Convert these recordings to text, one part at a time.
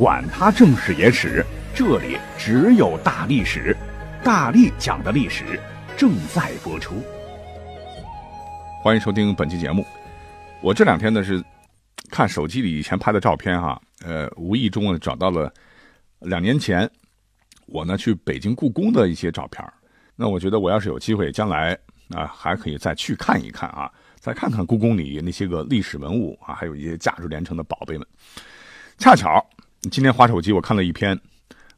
管他正史野史。这里只有大历史，大力讲的历史正在播出。欢迎收听本期节目。我这两天呢是看手机里以前拍的照片哈，呃，无意中呢找到了两年前我呢去北京故宫的一些照片。那我觉得我要是有机会，将来啊还可以再去看一看啊，再看看故宫里那些个历史文物啊，还有一些价值连城的宝贝们。恰巧今天划手机，我看了一篇。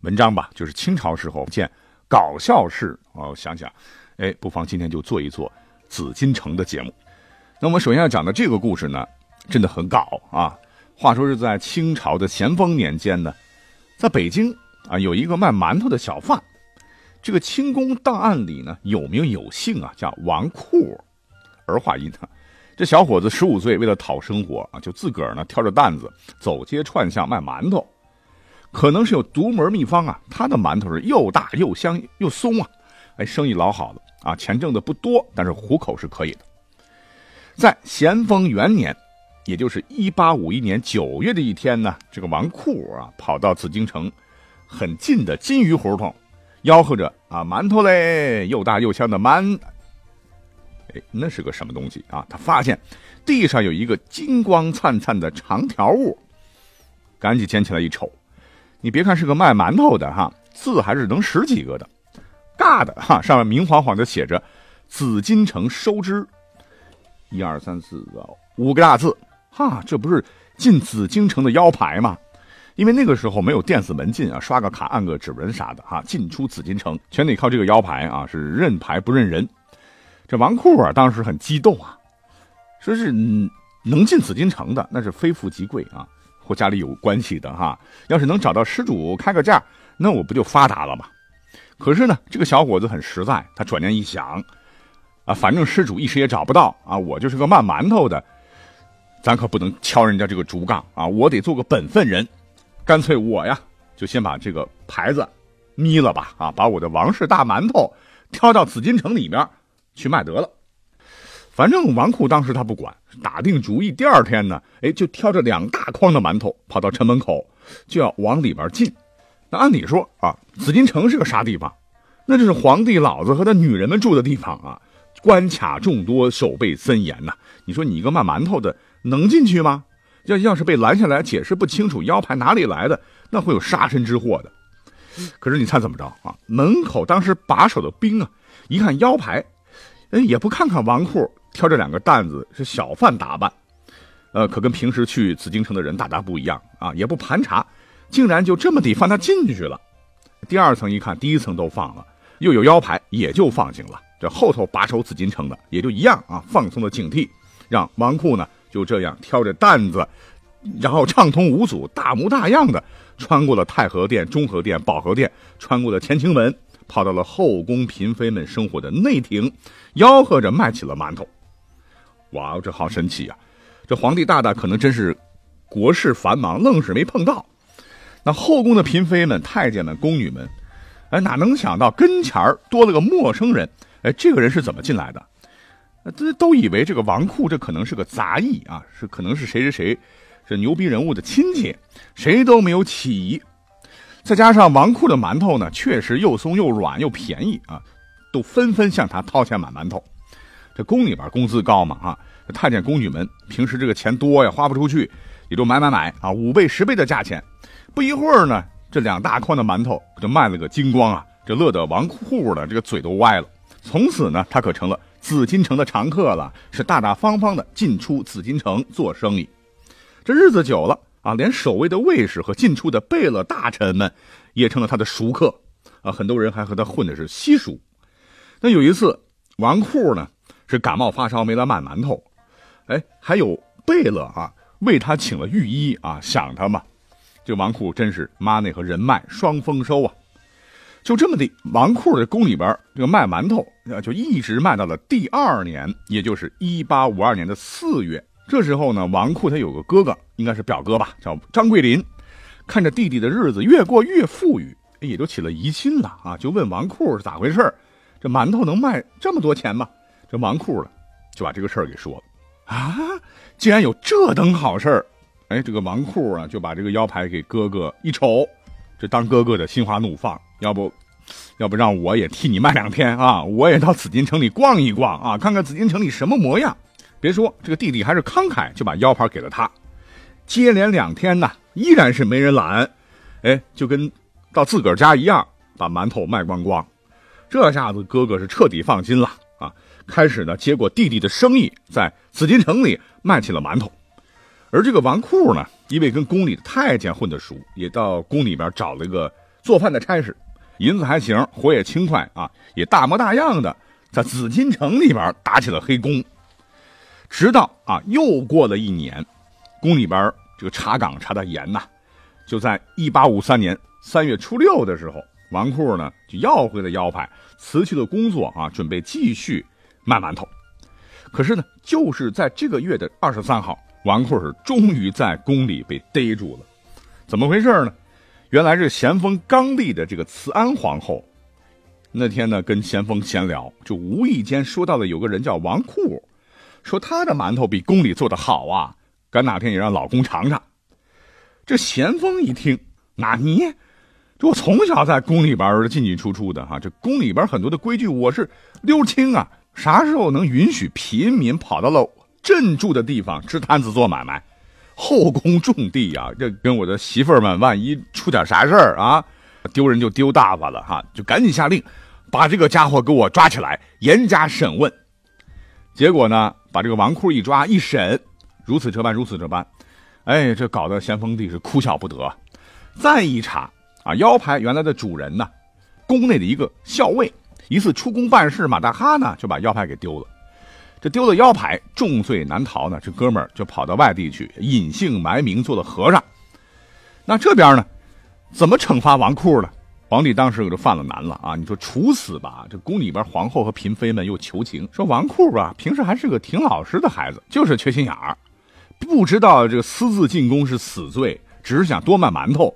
文章吧，就是清朝时候见搞笑事哦。想想，哎，不妨今天就做一做紫禁城的节目。那我们首先要讲的这个故事呢，真的很搞啊。话说是在清朝的咸丰年间呢，在北京啊，有一个卖馒头的小贩。这个清宫档案里呢，有名有姓啊，叫王库，儿化音啊。这小伙子十五岁，为了讨生活啊，就自个儿呢挑着担子走街串巷卖馒头。可能是有独门秘方啊，他的馒头是又大又香又松啊，哎，生意老好了啊，钱挣的不多，但是糊口是可以的。在咸丰元年，也就是一八五一年九月的一天呢，这个王库啊跑到紫禁城很近的金鱼胡同，吆喝着啊馒头嘞，又大又香的馒。哎，那是个什么东西啊？他发现地上有一个金光灿灿的长条物，赶紧捡起来一瞅。你别看是个卖馒头的哈，字还是能识几个的，尬的哈，上面明晃晃的写着“紫禁城收支”，一二三四五个大字哈，这不是进紫禁城的腰牌吗？因为那个时候没有电子门禁啊，刷个卡按个指纹啥的哈，进出紫禁城全得靠这个腰牌啊，是认牌不认人。这王库啊，当时很激动啊，说是能进紫禁城的，那是非富即贵啊。或家里有关系的哈，要是能找到失主开个价，那我不就发达了吗？可是呢，这个小伙子很实在，他转念一想，啊，反正失主一时也找不到啊，我就是个卖馒头的，咱可不能敲人家这个竹杠啊，我得做个本分人，干脆我呀，就先把这个牌子眯了吧，啊，把我的王氏大馒头挑到紫禁城里面去卖得了。反正王库当时他不管，打定主意，第二天呢，哎，就挑着两大筐的馒头跑到城门口，就要往里边进。那按理说啊，紫禁城是个啥地方？那就是皇帝老子和他女人们住的地方啊，关卡众多，守备森严呐。你说你一个卖馒头的能进去吗？要要是被拦下来解释不清楚腰牌哪里来的，那会有杀身之祸的。可是你猜怎么着啊？门口当时把守的兵啊，一看腰牌，哎，也不看看王库。挑着两个担子是小贩打扮，呃，可跟平时去紫禁城的人大大不一样啊！也不盘查，竟然就这么地放他进去了。第二层一看，第一层都放了，又有腰牌，也就放行了。这后头把守紫禁城的也就一样啊，放松了警惕，让王库呢就这样挑着担子，然后畅通无阻、大模大样的穿过了太和殿、中和殿、保和殿，穿过了乾清门，跑到了后宫嫔妃们生活的内廷，吆喝着卖起了馒头。哇，这好神奇呀！这皇帝大大可能真是国事繁忙，愣是没碰到。那后宫的嫔妃们、太监们、宫女们，哎，哪能想到跟前儿多了个陌生人？哎，这个人是怎么进来的？这都以为这个王库这可能是个杂役啊，是可能是谁谁谁这牛逼人物的亲戚，谁都没有起疑。再加上王库的馒头呢，确实又松又软又便宜啊，都纷纷向他掏钱买馒头。这宫里边工资高嘛，哈，太监宫女们平时这个钱多呀，花不出去，也就买买买啊，五倍十倍的价钱。不一会儿呢，这两大筐的馒头就卖了个精光啊，这乐得王库的这个嘴都歪了。从此呢，他可成了紫禁城的常客了，是大大方方的进出紫禁城做生意。这日子久了啊，连守卫的卫士和进出的贝勒大臣们也成了他的熟客啊，很多人还和他混的是稀熟。那有一次，王库呢。是感冒发烧没来卖馒头，哎，还有贝勒啊，为他请了御医啊，想他嘛。这王库真是 money 和人脉双丰收啊。就这么的，王库的宫里边这个卖馒头啊就一直卖到了第二年，也就是一八五二年的四月。这时候呢，王库他有个哥哥，应该是表哥吧，叫张桂林，看着弟弟的日子越过越富裕，也就起了疑心了啊，就问王库是咋回事这馒头能卖这么多钱吗？这王库了就把这个事儿给说了啊，竟然有这等好事儿！哎，这个王库啊就把这个腰牌给哥哥一瞅，这当哥哥的心花怒放。要不，要不让我也替你卖两天啊！我也到紫禁城里逛一逛啊，看看紫禁城里什么模样。别说这个弟弟还是慷慨，就把腰牌给了他。接连两天呢，依然是没人拦，哎，就跟到自个儿家一样，把馒头卖光光。这下子哥哥是彻底放心了啊！开始呢，接过弟弟的生意，在紫禁城里卖起了馒头。而这个王库呢，因为跟宫里的太监混得熟，也到宫里边找了一个做饭的差事。银子还行，活也轻快啊，也大模大样的在紫禁城里边打起了黑工。直到啊，又过了一年，宫里边这个查岗查的严呐，就在一八五三年三月初六的时候，王库呢就要回了腰牌，辞去了工作啊，准备继续卖馒头。可是呢，就是在这个月的二十三号，王库是终于在宫里被逮住了。怎么回事呢？原来是咸丰刚立的这个慈安皇后，那天呢跟咸丰闲聊，就无意间说到了有个人叫王库，说他的馒头比宫里做的好啊，赶哪天也让老公尝尝。这咸丰一听，那你，这我从小在宫里边进进出出的哈，这宫里边很多的规矩我是溜清啊，啥时候能允许平民跑到了镇住的地方支摊子做买卖？后宫重地呀，这跟我的媳妇儿们万一出点啥事儿啊，丢人就丢大发了哈，就赶紧下令，把这个家伙给我抓起来，严加审问。结果呢，把这个王库一抓一审，如此这般，如此这般，哎，这搞得咸丰帝是哭笑不得。再一查啊，腰牌原来的主人呢，宫内的一个校尉，一次出宫办事，马大哈呢就把腰牌给丢了。这丢了腰牌，重罪难逃呢。这哥们儿就跑到外地去隐姓埋名做了和尚。那这边呢，怎么惩罚王库呢？皇帝当时可就犯了难了啊！你说处死吧，这宫里边皇后和嫔妃们又求情，说王库吧，平时还是个挺老实的孩子，就是缺心眼儿，不知道这个私自进宫是死罪，只是想多卖馒头。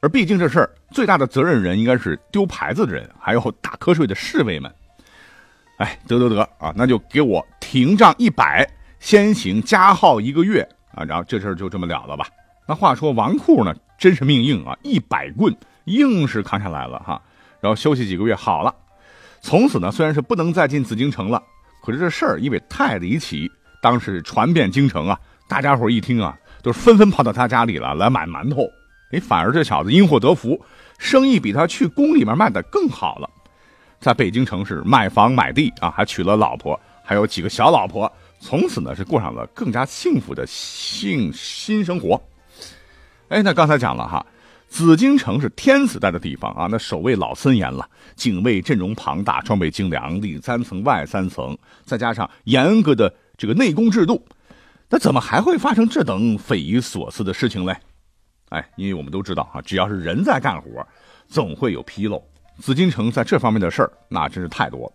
而毕竟这事儿最大的责任人应该是丢牌子的人，还有打瞌睡的侍卫们。哎，得得得啊，那就给我停杖一百，先行加号一个月啊，然后这事儿就这么了了吧。那话说王库呢，真是命硬啊，一百棍硬是扛下来了哈。然后休息几个月好了，从此呢，虽然是不能再进紫禁城了，可是这事儿因为太离奇，当时传遍京城啊，大家伙一听啊，都纷纷跑到他家里了来买馒头。哎，反而这小子因祸得福，生意比他去宫里面卖的更好了。在北京城市买房买地啊，还娶了老婆，还有几个小老婆，从此呢是过上了更加幸福的性新生活。哎，那刚才讲了哈，紫禁城是天子待的地方啊，那守卫老森严了，警卫阵容庞大，装备精良，里三层外三层，再加上严格的这个内宫制度，那怎么还会发生这等匪夷所思的事情嘞？哎，因为我们都知道啊，只要是人在干活，总会有纰漏。紫禁城在这方面的事儿，那真是太多了。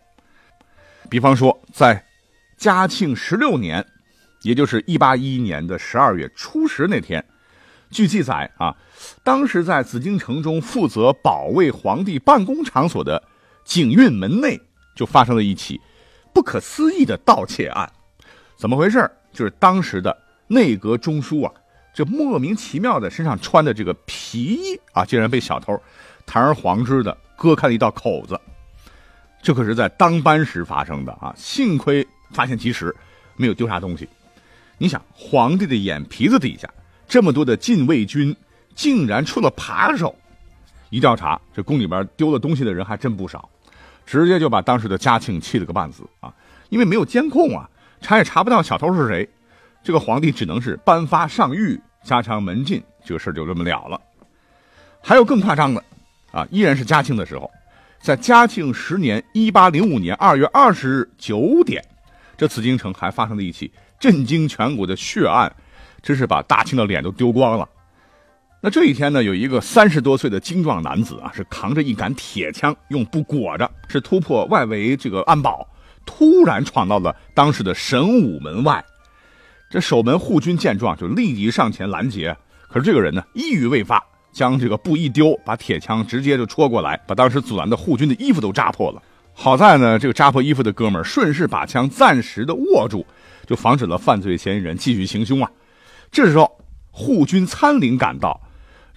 比方说，在嘉庆十六年，也就是一八一一年的十二月初十那天，据记载啊，当时在紫禁城中负责保卫皇帝办公场所的景运门内，就发生了一起不可思议的盗窃案。怎么回事？就是当时的内阁中书啊，这莫名其妙的身上穿的这个皮衣啊，竟然被小偷堂而皇之的。割开了一道口子，这可是在当班时发生的啊！幸亏发现及时，没有丢啥东西。你想，皇帝的眼皮子底下这么多的禁卫军，竟然出了扒手！一调查，这宫里边丢了东西的人还真不少，直接就把当时的嘉庆气了个半死啊！因为没有监控啊，查也查不到小偷是谁。这个皇帝只能是颁发上谕，加强门禁，这个事就这么了了。还有更夸张的。啊，依然是嘉庆的时候，在嘉庆十年（一八零五年二月二十日九点），这紫禁城还发生了一起震惊全国的血案，真是把大清的脸都丢光了。那这一天呢，有一个三十多岁的精壮男子啊，是扛着一杆铁枪，用布裹着，是突破外围这个安保，突然闯到了当时的神武门外。这守门护军见状，就立即上前拦截。可是这个人呢，一语未发，将这个布一丢，把铁枪直接就戳过来，把当时阻拦的护军的衣服都扎破了。好在呢，这个扎破衣服的哥们顺势把枪暂时的握住，就防止了犯罪嫌疑人继续行凶啊。这时候，护军参领赶到。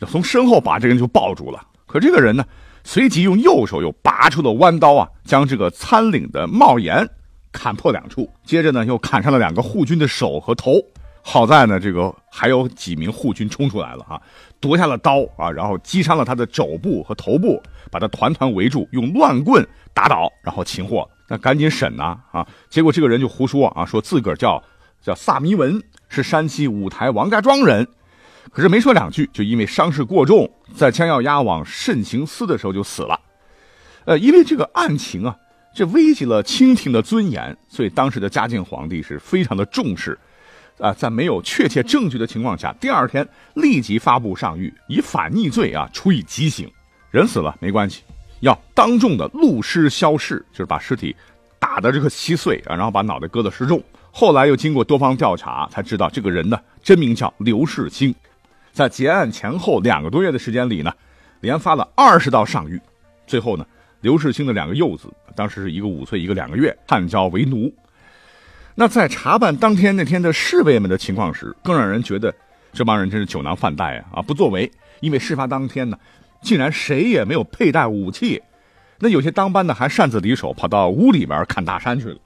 从身后把这个人就抱住了，可这个人呢，随即用右手又拔出了弯刀啊，将这个参领的帽檐砍破两处，接着呢又砍伤了两个护军的手和头。好在呢，这个还有几名护军冲出来了啊，夺下了刀啊，然后击伤了他的肘部和头部，把他团团围住，用乱棍打倒，然后擒获。那赶紧审呐啊！结果这个人就胡说啊，说自个儿叫叫萨弥文，是山西五台王家庄人。可是没说两句，就因为伤势过重，在将要押往慎刑司的时候就死了。呃，因为这个案情啊，这危及了清廷的尊严，所以当时的嘉靖皇帝是非常的重视。啊，在没有确切证据的情况下，第二天立即发布上谕，以反逆罪啊处以极刑。人死了没关系，要当众的戮尸消逝，就是把尸体打的这个稀碎啊，然后把脑袋割得失重。后来又经过多方调查，才知道这个人呢真名叫刘世清。在结案前后两个多月的时间里呢，连发了二十道上谕，最后呢，刘世清的两个幼子，当时是一个五岁，一个两个月，判交为奴。那在查办当天那天的侍卫们的情况时，更让人觉得这帮人真是酒囊饭袋啊啊不作为，因为事发当天呢，竟然谁也没有佩戴武器，那有些当班的还擅自离手，跑到屋里边看大山去了。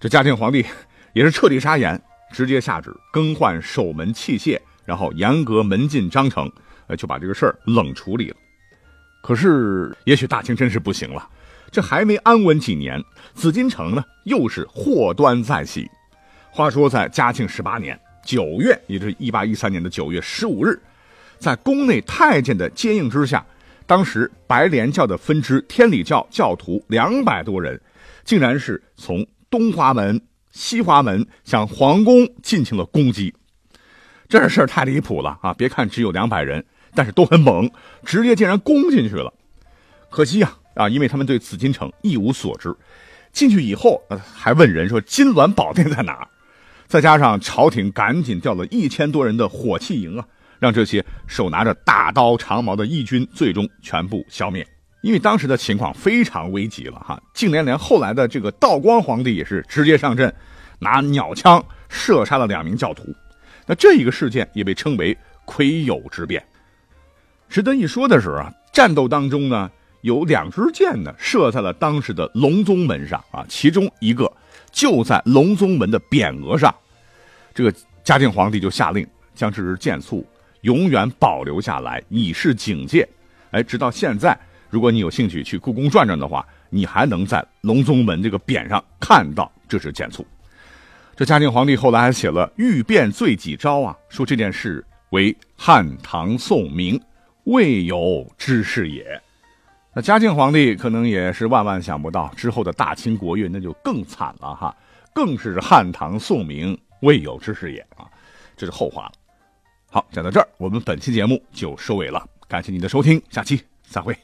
这嘉靖皇帝 也是彻底傻眼，直接下旨更换守门器械。然后严格门禁章程，呃，就把这个事儿冷处理了。可是，也许大清真是不行了，这还没安稳几年，紫禁城呢又是祸端再起。话说，在嘉庆十八年九月，也就是一八一三年的九月十五日，在宫内太监的接应之下，当时白莲教的分支天理教教徒两百多人，竟然是从东华门、西华门向皇宫进行了攻击。这事儿太离谱了啊！别看只有两百人，但是都很猛，直接竟然攻进去了。可惜啊啊，因为他们对紫禁城一无所知，进去以后还问人说金銮宝殿在哪儿？再加上朝廷赶紧调了一千多人的火器营啊，让这些手拿着大刀长矛的义军最终全部消灭。因为当时的情况非常危急了哈，竟连连后来的这个道光皇帝也是直接上阵，拿鸟枪射杀了两名教徒。那这一个事件也被称为癸酉之变。值得一说的是啊，战斗当中呢，有两支箭呢射在了当时的隆宗门上啊，其中一个就在隆宗门的匾额上。这个嘉靖皇帝就下令将这支箭簇永远保留下来，以示警戒。哎，直到现在，如果你有兴趣去故宫转转的话，你还能在隆宗门这个匾上看到这支箭簇。这嘉靖皇帝后来还写了《欲变罪己诏》啊，说这件事为汉唐宋明未有之事也。那嘉靖皇帝可能也是万万想不到，之后的大清国运那就更惨了哈，更是汉唐宋明未有之事也啊，这是后话了。好，讲到这儿，我们本期节目就收尾了，感谢您的收听，下期再会。